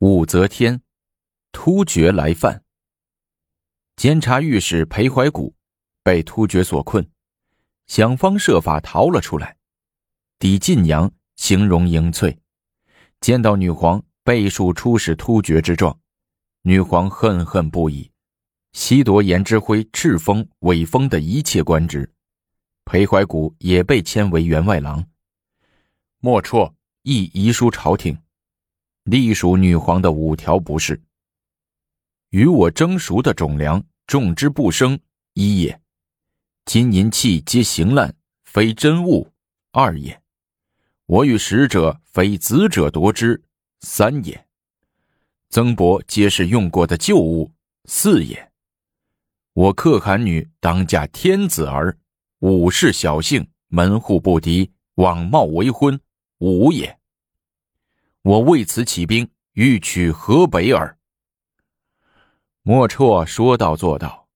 武则天，突厥来犯。监察御史裴怀古被突厥所困，想方设法逃了出来，抵晋阳，形容英翠，见到女皇背数出使突厥之状，女皇恨恨不已，西夺颜之辉敕封、伪封的一切官职，裴怀古也被迁为员外郎。莫绰亦遗书朝廷。隶属女皇的五条不是：与我蒸熟的种粮种之不生，一也；金银器皆行烂，非真物，二也；我与使者非子者夺之，三也；曾伯皆是用过的旧物，四也；我可汗女当嫁天子儿，五世小姓，门户不敌，枉冒为婚，五也。我为此起兵，欲取河北耳。莫绰说到做到，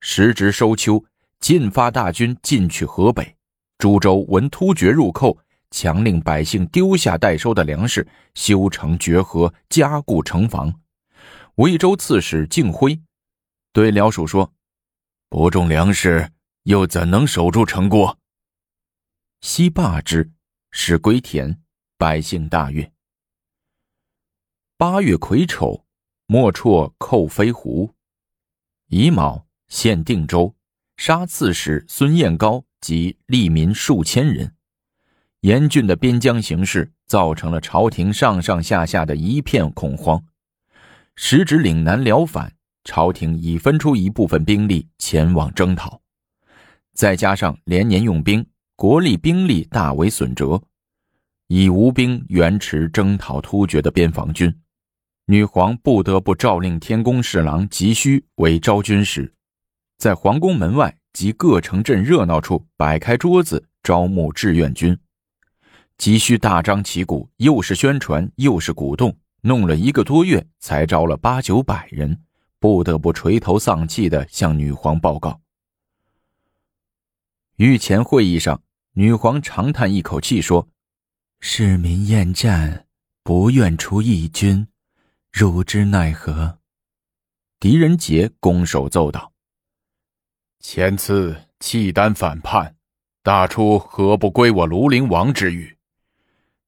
时值收秋，进发大军进取河北。诸州闻突厥入寇，强令百姓丢下待收的粮食，修城绝河，加固城防。魏州刺史敬辉对辽属说：“不种粮食，又怎能守住城郭？”悉罢之，使归田，百姓大悦。八月癸丑，莫绰寇飞狐。乙卯，陷定州，杀刺史孙彦高及吏民数千人。严峻的边疆形势造成了朝廷上上下下的一片恐慌。时值岭南辽反，朝廷已分出一部分兵力前往征讨，再加上连年用兵，国力兵力大为损折，已无兵援持征讨突厥的边防军。女皇不得不诏令天宫侍郎急需为招军使，在皇宫门外及各城镇热闹处摆开桌子招募志愿军。急需大张旗鼓，又是宣传又是鼓动，弄了一个多月才招了八九百人，不得不垂头丧气的向女皇报告。御前会议上，女皇长叹一口气说：“市民厌战，不愿出义军。”汝之奈何？狄仁杰拱手奏道：“前次契丹反叛，大出何不归我庐陵王之语？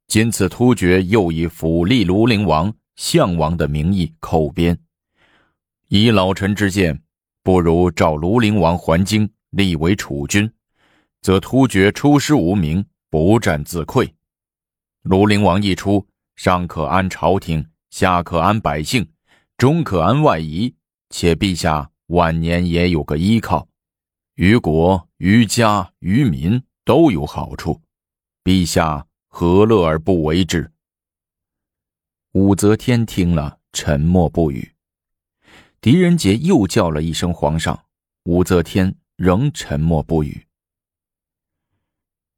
今次突厥又以辅立庐陵王、项王的名义寇边，以老臣之见，不如召庐陵王还京，立为储君，则突厥出师无名，不战自溃。庐陵王一出，尚可安朝廷。”下可安百姓，中可安外夷，且陛下晚年也有个依靠，于国、于家、于民都有好处，陛下何乐而不为之？武则天听了，沉默不语。狄仁杰又叫了一声“皇上”，武则天仍沉默不语。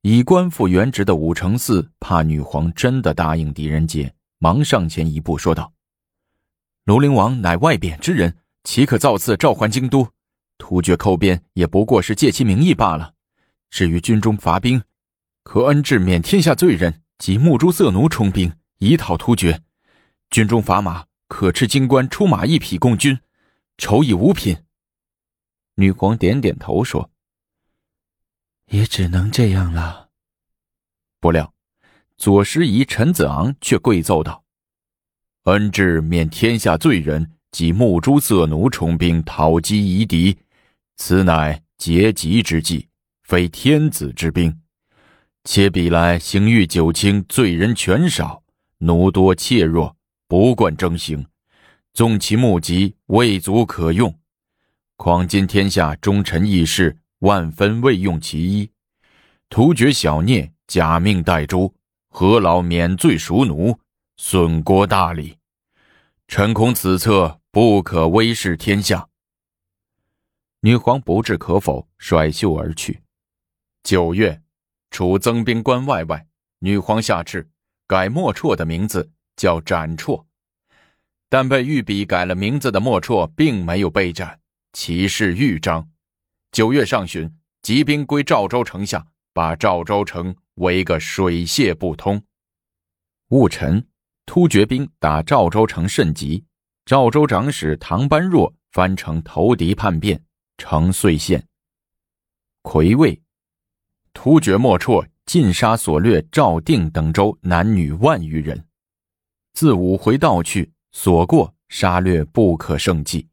已官复原职的武承嗣怕女皇真的答应狄仁杰。忙上前一步说道：“庐陵王乃外贬之人，岂可造次召还京都？突厥寇边也不过是借其名义罢了。至于军中伐兵，可恩至免天下罪人及目朱色奴充兵，以讨突厥。军中砝码，可斥京官出马一匹供军，酬以五品。”女皇点点头说：“也只能这样了。”不料。左师仪陈子昂却跪奏道：“恩治免天下罪人及目朱色奴充兵讨击夷狄，此乃劫吉之计，非天子之兵。且比来刑狱九卿，罪人权少，奴多怯弱，不惯征行，纵其目疾，未足可用。况今天下忠臣义士，万分未用其一，突厥小孽，假命待诛。”何劳免罪赎奴，损国大礼？臣恐此策不可威视天下。女皇不置可否，甩袖而去。九月，除增兵关外外，女皇下敕改莫绰的名字叫斩绰，但被御笔改了名字的莫绰并没有被斩，其事豫章。九月上旬，集兵归赵州城下，把赵州城。为个水泄不通。戊辰，突厥兵打赵州城甚急，赵州长史唐班若翻城投敌叛变，城遂陷。魁位，突厥莫绰尽杀所掠赵定等州男女万余人，自五回道去，所过杀掠不可胜计。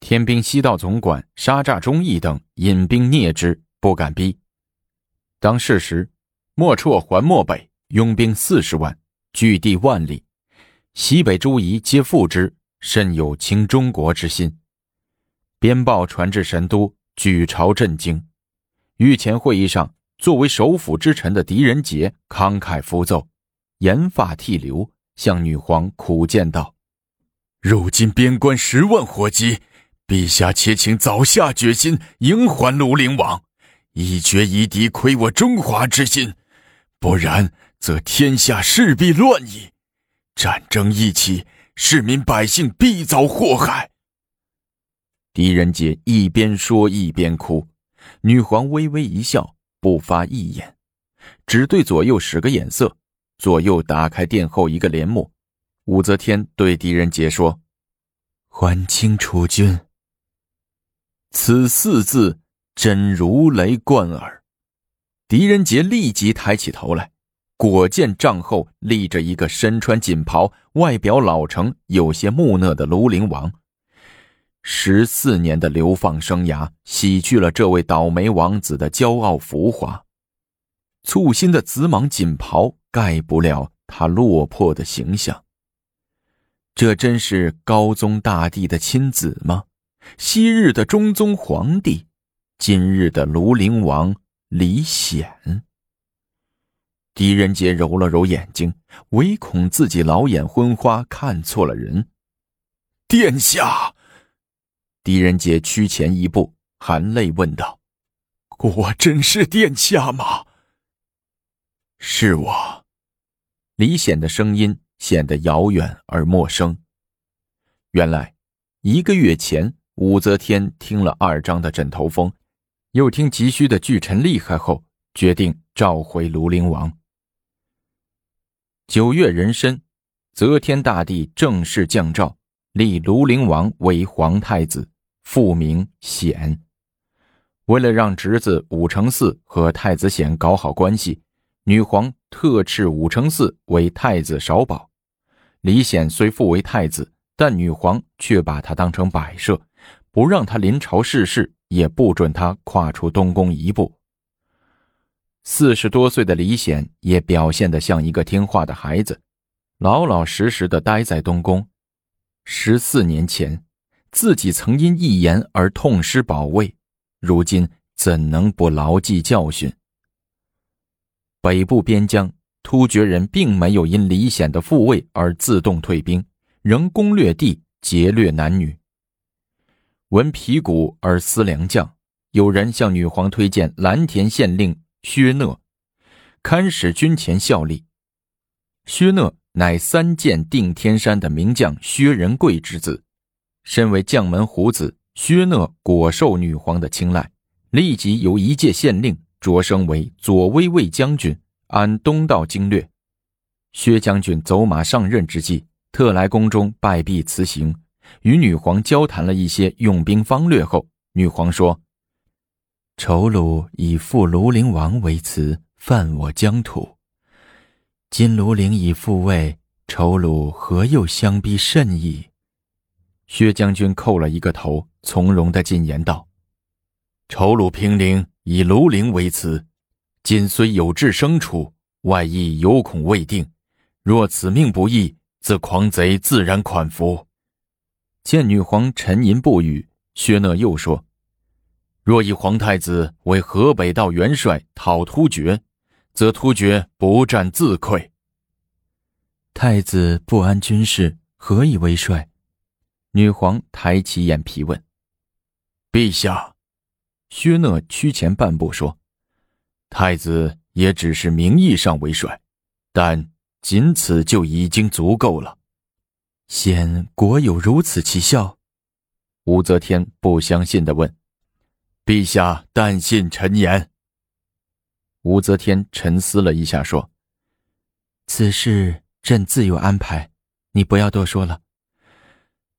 天兵西道总管沙诈忠义等引兵啮之，不敢逼。当是时，莫绰还漠北，拥兵四十万，据地万里，西北诸夷皆附之，甚有倾中国之心。边报传至神都。举朝震惊，御前会议上，作为首辅之臣的狄仁杰慷慨赴奏，言发涕流，向女皇苦谏道：“如今边关十万火急，陛下且请早下决心，迎还庐陵王，以决夷敌亏我中华之心。不然，则天下势必乱矣。战争一起，市民百姓必遭祸害。”狄仁杰一边说一边哭，女皇微微一笑，不发一言，只对左右使个眼色。左右打开殿后一个帘幕，武则天对狄仁杰说：“还清楚君。”此四字真如雷贯耳。狄仁杰立即抬起头来，果见帐后立着一个身穿锦袍、外表老成、有些木讷的庐陵王。十四年的流放生涯，洗去了这位倒霉王子的骄傲浮华。簇新的紫蟒锦袍盖不了他落魄的形象。这真是高宗大帝的亲子吗？昔日的中宗皇帝，今日的庐陵王李显。狄仁杰揉了揉眼睛，唯恐自己老眼昏花，看错了人。殿下。狄仁杰趋前一步，含泪问道：“果真是殿下吗？”“是我。”李显的声音显得遥远而陌生。原来，一个月前，武则天听了二张的枕头风，又听急需的巨臣厉害后，决定召回庐陵王。九月壬申，则天大帝正式降诏，立庐陵王为皇太子。复名显。为了让侄子武承嗣和太子显搞好关系，女皇特敕武承嗣为太子少保。李显虽复为太子，但女皇却把他当成摆设，不让他临朝逝世，也不准他跨出东宫一步。四十多岁的李显也表现得像一个听话的孩子，老老实实的待在东宫。十四年前。自己曾因一言而痛失宝位，如今怎能不牢记教训？北部边疆突厥人并没有因李显的复位而自动退兵，仍攻略地，劫掠男女。闻皮鼓而思良将，有人向女皇推荐蓝田县令薛讷，堪使军前效力。薛讷乃三剑定天山的名将薛仁贵之子。身为将门虎子，薛讷果受女皇的青睐，立即由一介县令擢升为左威卫将军，安东道经略。薛将军走马上任之际，特来宫中拜毕辞行，与女皇交谈了一些用兵方略后，女皇说：“仇虏以复庐陵王为辞，犯我疆土。今庐陵已复位，仇虏何又相逼甚矣？”薛将军叩了一个头，从容的进言道：“仇虏平陵以庐陵为辞，今虽有志生处，外意有恐未定。若此命不义，则狂贼自然款服。”见女皇沉吟不语，薛讷又说：“若以皇太子为河北道元帅讨突厥，则突厥不战自溃。太子不安军事，何以为帅？”女皇抬起眼皮问：“陛下。”薛讷屈前半步说：“太子也只是名义上为帅，但仅此就已经足够了。显果有如此奇效？”武则天不相信的问：“陛下但信臣言。”武则天沉思了一下说：“此事。”朕自有安排，你不要多说了。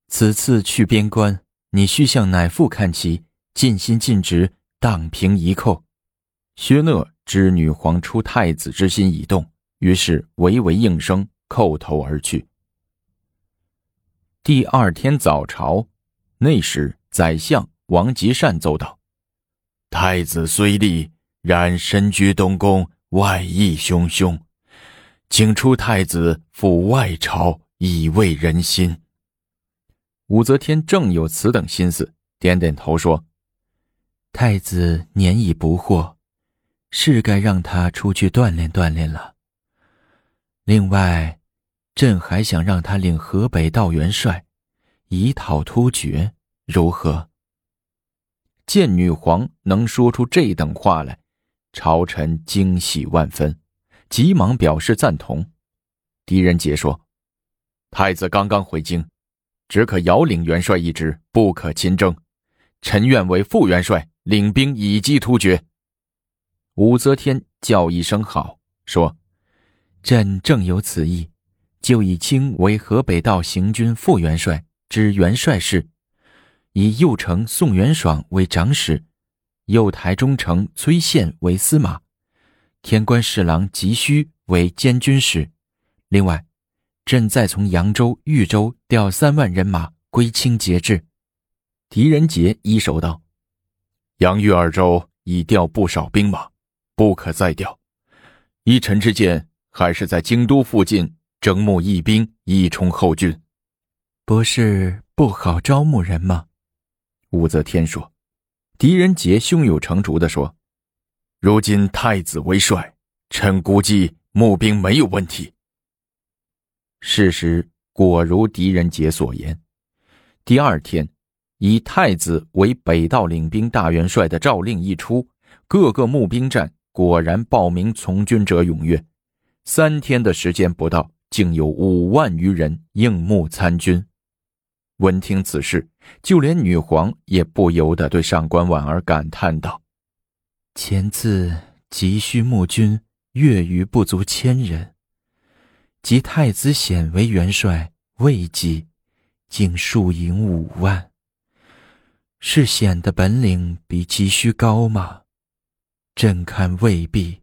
此次去边关，你需向乃父看齐，尽心尽职，荡平一寇。薛讷知女皇出太子之心已动，于是唯唯应声，叩头而去。第二天早朝，那时宰相王吉善奏道：“太子虽立，然身居东宫，外意汹汹，请出太子赴外朝，以慰人心。”武则天正有此等心思，点点头说：“太子年已不惑。”是该让他出去锻炼锻炼了。另外，朕还想让他领河北道元帅，以讨突厥，如何？见女皇能说出这等话来，朝臣惊喜万分，急忙表示赞同。狄仁杰说：“太子刚刚回京，只可遥领元帅一职，不可亲征。臣愿为副元帅，领兵以击突厥。”武则天叫一声好，说：“朕正有此意，就以卿为河北道行军副元帅，知元帅事；以右丞宋元爽为长史，右台中丞崔宪为司马，天官侍郎急需为监军使。另外，朕再从扬州、豫州调三万人马归清节制。”狄仁杰一手道：“扬豫二州已调不少兵马。”不可再调，依臣之见，还是在京都附近征募义兵，以充后军。不是不好招募人吗？武则天说。狄仁杰胸有成竹地说：“如今太子为帅，臣估计募兵没有问题。”事实果如狄仁杰所言。第二天，以太子为北道领兵大元帅的诏令一出，各个募兵站。果然，报名从军者踊跃，三天的时间不到，竟有五万余人应募参军。闻听此事，就连女皇也不由得对上官婉儿感叹道：“前次急需募军，月余不足千人，及太子显为元帅，未几，竟数营五万。是显的本领比急需高吗？”朕看未必，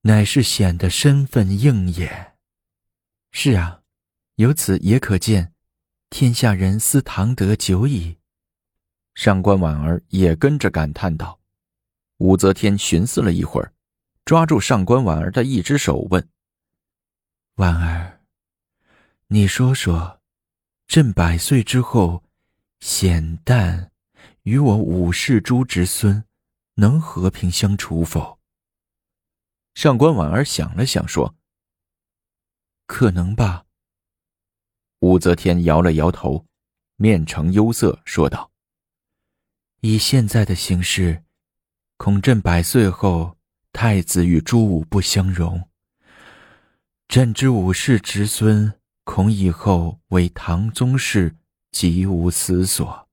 乃是显得身份硬也。是啊，由此也可见，天下人思唐德久矣。上官婉儿也跟着感叹道。武则天寻思了一会儿，抓住上官婉儿的一只手问：“婉儿，你说说，朕百岁之后，显旦与我武氏诸侄孙？”能和平相处否？上官婉儿想了想，说：“可能吧。”武则天摇了摇头，面呈忧色，说道：“以现在的形势，恐朕百岁后，太子与朱武不相容。朕之武氏侄孙，恐以后为唐宗室，极无思索。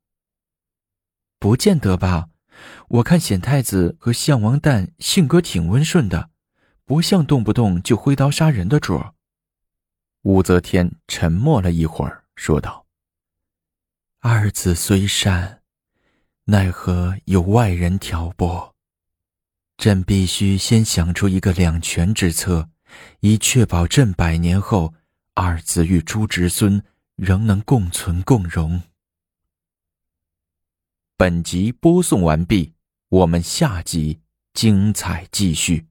不见得吧。”我看显太子和项王旦性格挺温顺的，不像动不动就挥刀杀人的主儿。武则天沉默了一会儿，说道：“二子虽善，奈何有外人挑拨？朕必须先想出一个两全之策，以确保朕百年后二子与诸侄孙仍能共存共荣。”本集播送完毕。我们下集精彩继续。